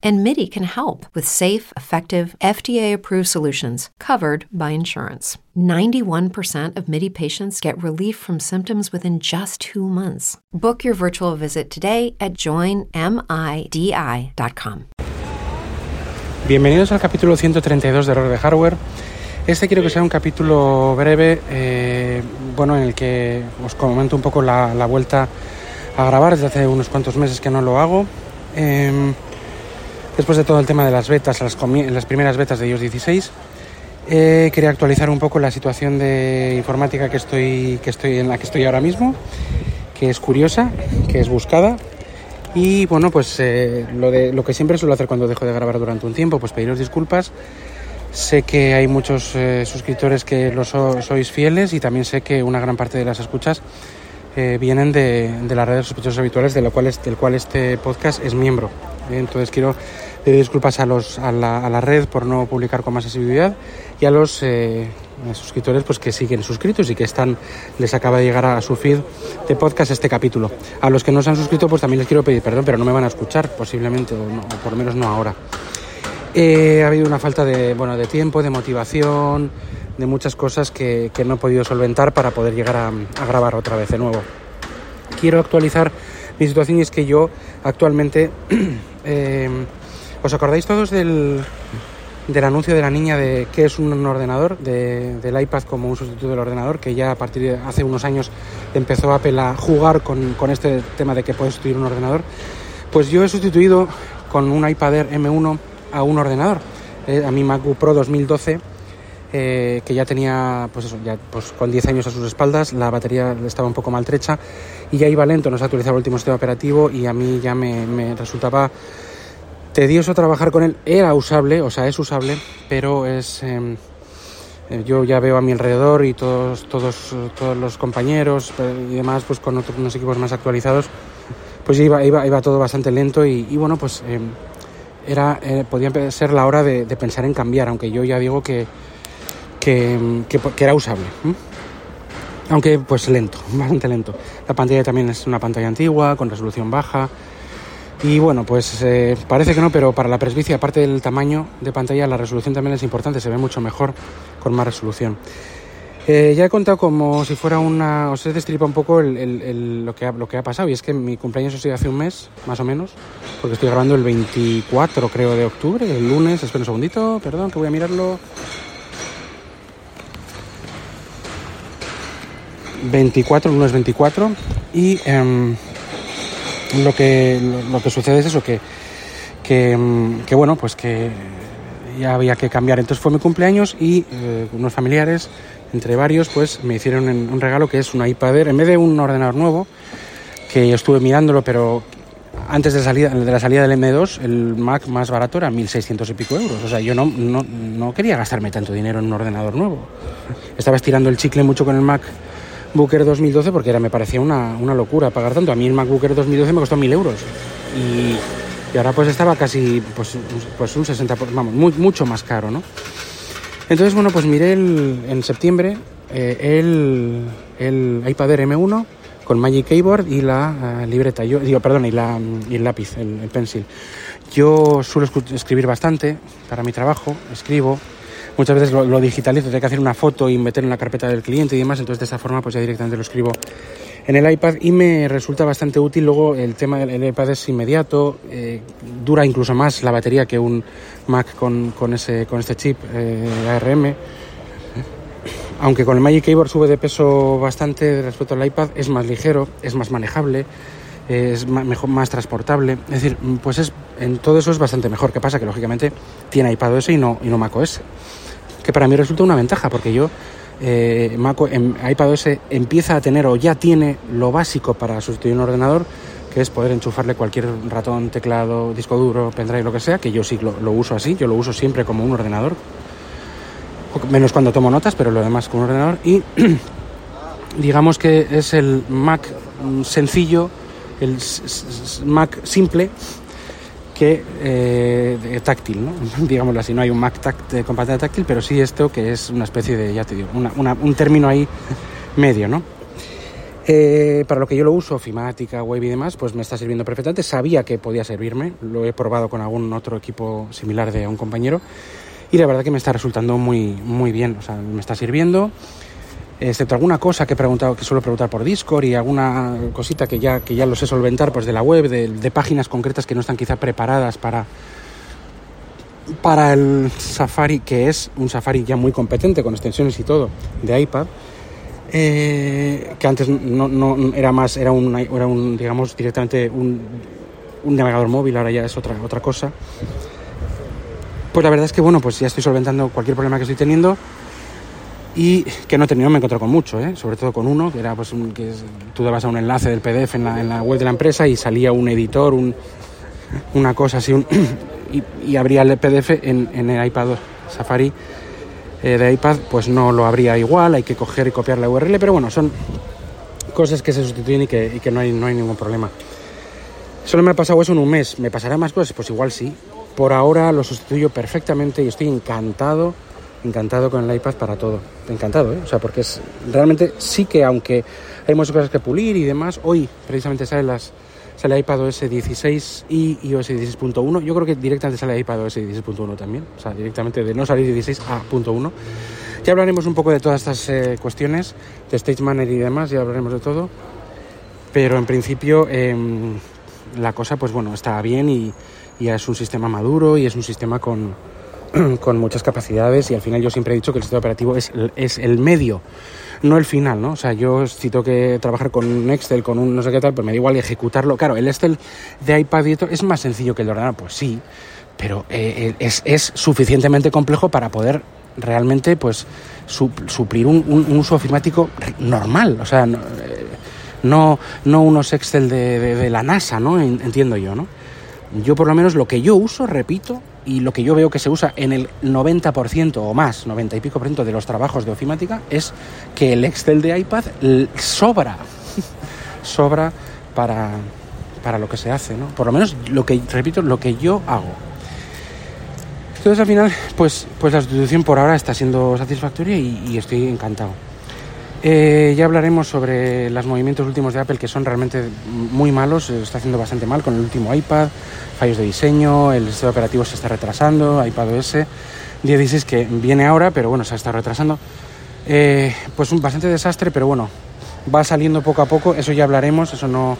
And MIDI can help with safe, effective, FDA approved solutions covered by insurance. 91% of MIDI patients get relief from symptoms within just two months. Book your virtual visit today at joinmidi.com. Bienvenidos al capítulo 132 de Error de Hardware. Este quiero que sea un capítulo breve, eh, bueno, en el que os comento un poco la, la, vuelta a grabar. Desde hace unos cuantos meses que no lo hago. Eh, después de todo el tema de las betas, las, las primeras betas de iOS 16, eh, quería actualizar un poco la situación de informática que estoy, que estoy en la que estoy ahora mismo, que es curiosa, que es buscada. Y bueno, pues eh, lo, de, lo que siempre suelo hacer cuando dejo de grabar durante un tiempo, pues pediros disculpas Sé que hay muchos eh, suscriptores que lo so, sois fieles y también sé que una gran parte de las escuchas vienen de, las redes sospechosos habituales, de del cual este podcast es miembro. Entonces quiero pedir disculpas a, los, a, la, a la red por no publicar con más asiduidad y a los eh, suscriptores pues, que siguen suscritos y que están les acaba de llegar a su feed de podcast este capítulo. A los que no se han suscrito pues también les quiero pedir perdón, pero no me van a escuchar posiblemente, o, por lo menos no ahora. Eh, ha habido una falta de, bueno, de tiempo, de motivación, de muchas cosas que, que no he podido solventar para poder llegar a, a, grabar otra vez de nuevo. Quiero actualizar mi situación y es que yo actualmente... eh, ¿Os acordáis todos del, del, anuncio de la niña de qué es un ordenador, de, del iPad como un sustituto del ordenador, que ya a partir de hace unos años empezó Apple a jugar con, con este tema de que puedes sustituir un ordenador? Pues yo he sustituido con un iPad Air M1 a un ordenador, eh, a mi MacBook Pro 2012, eh, que ya tenía, pues pues con 10 años a sus espaldas, la batería estaba un poco maltrecha y ya iba lento, no se actualizaba el último sistema operativo y a mí ya me resultaba tedioso trabajar con él. Era usable, o sea, es usable, pero es... Eh, yo ya veo a mi alrededor y todos, todos, todos los compañeros y demás, pues con otros unos equipos más actualizados, pues iba, iba, iba todo bastante lento y, y bueno, pues eh, era, eh, podía ser la hora de, pensar en cambiar, aunque yo ya digo que, que, que, que era usable. ¿eh? Aunque pues lento, bastante lento. La pantalla también es una pantalla antigua, con resolución baja. Y bueno, pues eh, parece que no, pero para la presbicia, aparte del tamaño de pantalla, la resolución también es importante, se ve mucho mejor con más resolución. Eh, ya he contado como si fuera una... Os he destripa un poco el, lo, que ha, lo que ha pasado y es que mi cumpleaños ha sido hace un mes, más o menos, porque estoy grabando el 24, creo, de octubre, el lunes. Espera un segundito, perdón, que voy a mirarlo. 24, el lunes 24. Y eh, lo, que, lo, que sucede es eso, que, que, bueno, pues que ya había que cambiar. Entonces fue mi cumpleaños y eh, unos familiares entre varios, pues me hicieron un regalo que es un iPad Air, en vez de un ordenador nuevo, que yo estuve mirándolo, pero antes de la salida del M2, el Mac más barato era 1.600 y pico euros. O sea, yo no, no, no, quería gastarme tanto dinero en un ordenador nuevo. Estaba estirando el chicle mucho con el Mac Booker 2012 porque era, me parecía una, una locura pagar tanto. A mí el Mac Booker 2012 me costó 1.000 euros. Y, y, ahora pues estaba casi pues, pues un 60%, vamos, muy, mucho más caro, ¿no? Entonces, bueno, pues miré el, en septiembre eh, el, el, iPad Air M1 con Magic Keyboard y la uh, libreta, yo digo, perdón, y, la, y el lápiz, el, el, pencil. Yo suelo escribir bastante para mi trabajo, escribo, muchas veces lo, lo digitalizo, tengo que hacer una foto y meter en la carpeta del cliente y demás, entonces de esta forma pues ya directamente lo escribo en el iPad y me resulta bastante útil. Luego el tema del iPad es inmediato, eh, dura incluso más la batería que un Mac con, con, ese, con este chip eh, ARM. Aunque con el Magic Keyboard sube de peso bastante respecto al iPad, es más ligero, es más manejable, es más, mejor, más transportable. Es decir, pues es, en todo eso es bastante mejor. ¿Qué pasa? Que lógicamente tiene iPadOS y no, y no macOS. Que para mí resulta una ventaja, porque yo eh, Mac, en iPadOS empieza a tener o ya tiene lo básico para sustituir un ordenador, que es poder enchufarle cualquier ratón, teclado, disco duro, pendrive, lo que sea, que yo sí lo, lo uso así, yo lo uso siempre como un ordenador, menos cuando tomo notas, pero lo demás como un ordenador. Y digamos que es el Mac sencillo, el Mac simple, que eh, táctil, ¿no? digámoslo así. No hay un Mac con pantalla táctil, pero sí esto que es una especie de, ya te digo, un término ahí medio, ¿no? Eh, para lo que yo lo uso, ofimática, web y demás, pues me está sirviendo perfectamente. Sabía que podía servirme, lo he probado con algún otro equipo similar de un compañero y la verdad que me está resultando muy, muy bien, o sea, me está sirviendo. Excepto alguna cosa que he preguntado, que suelo preguntar por Discord y alguna cosita que ya, que ya lo sé solventar pues de la web, de, de páginas concretas que no están quizá preparadas para, para el Safari, que es un Safari ya muy competente con extensiones y todo de iPad eh, que antes no, no, era más, era un, era un digamos, directamente un, un, navegador móvil, ahora ya es otra, otra cosa. Pues la verdad es que, bueno, pues ya estoy solventando cualquier problema que estoy teniendo y que no he tenido, me encontré con mucho, ¿eh? sobre todo con uno, que era pues que tú dabas a un enlace del PDF en la, en la, web de la empresa y salía un editor, un, una cosa así, un, y, y, abría el PDF en, en el iPad Safari eh, de iPad, pues no lo habría igual, hay que coger y copiar la URL, pero bueno, son cosas que se sustituyen y que, y que no, hay, no hay ningún problema. Solo me ha pasado eso en un mes, ¿me pasará más cosas? Pues igual sí. Por ahora lo sustituyo perfectamente y estoy encantado, encantado con el iPad para todo. Encantado, ¿eh? O sea, porque es realmente sí que aunque hay muchas cosas que pulir y demás, hoy precisamente salen las, sale iPadOS 16 y iOS 16.1. Yo creo que directamente sale iPadOS 16.1 también, o sea, directamente de no salir 16 a .1. Ya hablaremos un poco de todas estas eh, cuestiones, de Stage Manager y demás, ya hablaremos de todo. Pero en principio eh, la cosa, pues bueno, está bien y, es un sistema maduro y es un sistema con, con muchas capacidades y al final yo siempre he dicho que el sistema operativo es, es el medio no el final, ¿no? O sea, yo si tengo que trabajar con un Excel, con un no sé qué tal, pues me da igual ejecutarlo. Claro, el Excel de iPad y es más sencillo que el de ordenador, pues sí, pero eh, eh, es, suficientemente complejo para poder realmente pues suplir un, uso ofimático normal, o sea, no, eh, no, unos Excel de, la NASA, ¿no? Entiendo yo, ¿no? Yo por lo menos lo que yo uso, repito, y lo que yo veo que se usa en el 90% o más, 90 y pico por ciento de los trabajos de ofimática, es que el Excel de iPad sobra, sobra para, para lo que se hace, ¿no? Por lo menos lo que, repito, lo que yo hago. Entonces al final, pues, pues la sustitución por ahora está siendo satisfactoria y estoy encantado. Eh, ya hablaremos sobre los movimientos últimos de Apple que son realmente muy malos, está haciendo bastante mal con el último iPad, fallos de diseño, el sistema operativo se está retrasando, iPad OS 16 que viene ahora, pero bueno, se está retrasando. Eh, pues un bastante desastre, pero bueno, va saliendo poco a poco, eso ya hablaremos, eso no,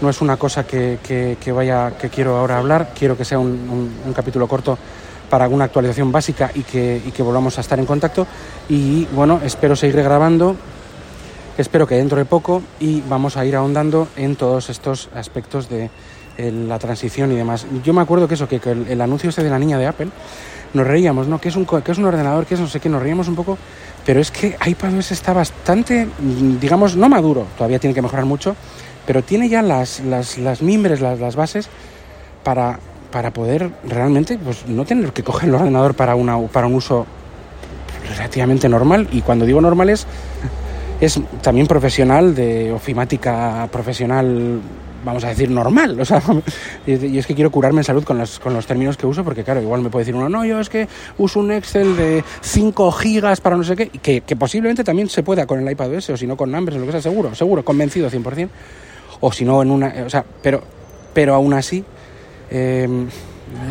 no es una cosa que, que, vaya, que quiero ahora hablar, quiero que sea un, un capítulo corto para alguna actualización básica y que, y que volvamos a estar en contacto. Y bueno, espero seguir grabando, espero que dentro de poco y vamos a ir ahondando en todos estos aspectos de la transición y demás. Yo me acuerdo que eso, que, el, anuncio este de la niña de Apple, nos reíamos, ¿no? Que es un, que es un ordenador, que es no sé qué, nos reíamos un poco, pero es que iPadOS está bastante, digamos, no maduro, todavía tiene que mejorar mucho, pero tiene ya las, las, las mimbres, las, las bases para para poder realmente pues, no tener que coger el ordenador para, una, para un uso relativamente normal. Y cuando digo normal es, es también profesional, de ofimática profesional, vamos a decir, normal. O sea, y es que quiero curarme en salud con los, con los términos que uso, porque claro, igual me puede decir uno, no, yo es que uso un Excel de 5 gigas para no sé qué, que, que posiblemente también se pueda con el iPad OS, o si no con Numbers, lo que sea, seguro, seguro, convencido 100%. O si no en una, o sea, pero, pero aún así eh,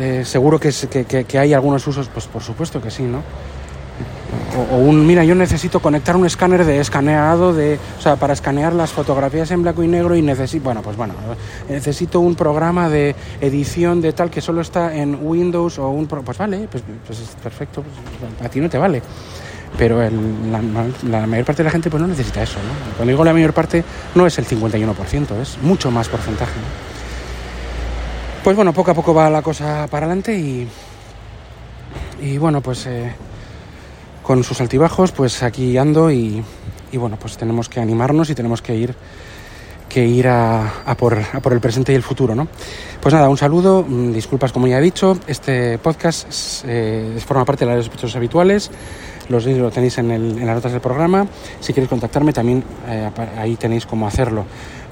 eh, seguro que, hay algunos usos, pues por supuesto que sí, ¿no? O, un, mira, yo necesito conectar un escáner de escaneado, de, o sea, para escanear las fotografías en blanco y negro y necesito, bueno, pues bueno, necesito un programa de edición de tal que solo está en Windows o un, pues vale, pues, pues es perfecto, pues, a ti no te vale. Pero el, la, la, mayor parte de la gente pues no necesita eso, ¿no? Cuando digo la mayor parte no es el 51%, es mucho más porcentaje. Pues bueno, poco a poco va la cosa para adelante y, y bueno, pues eh, con sus altibajos, pues aquí ando y, y, bueno, pues tenemos que animarnos y tenemos que ir que ir a, a, por, a, por, el presente y el futuro, ¿no? Pues nada, un saludo, mm, disculpas como ya he dicho, este podcast eh, forma parte de las sospechosos habituales, los lo tenéis en, el, en, las notas del programa, si queréis contactarme también eh, ahí tenéis cómo hacerlo.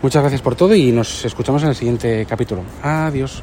Muchas gracias por todo y nos escuchamos en el siguiente capítulo. Adiós.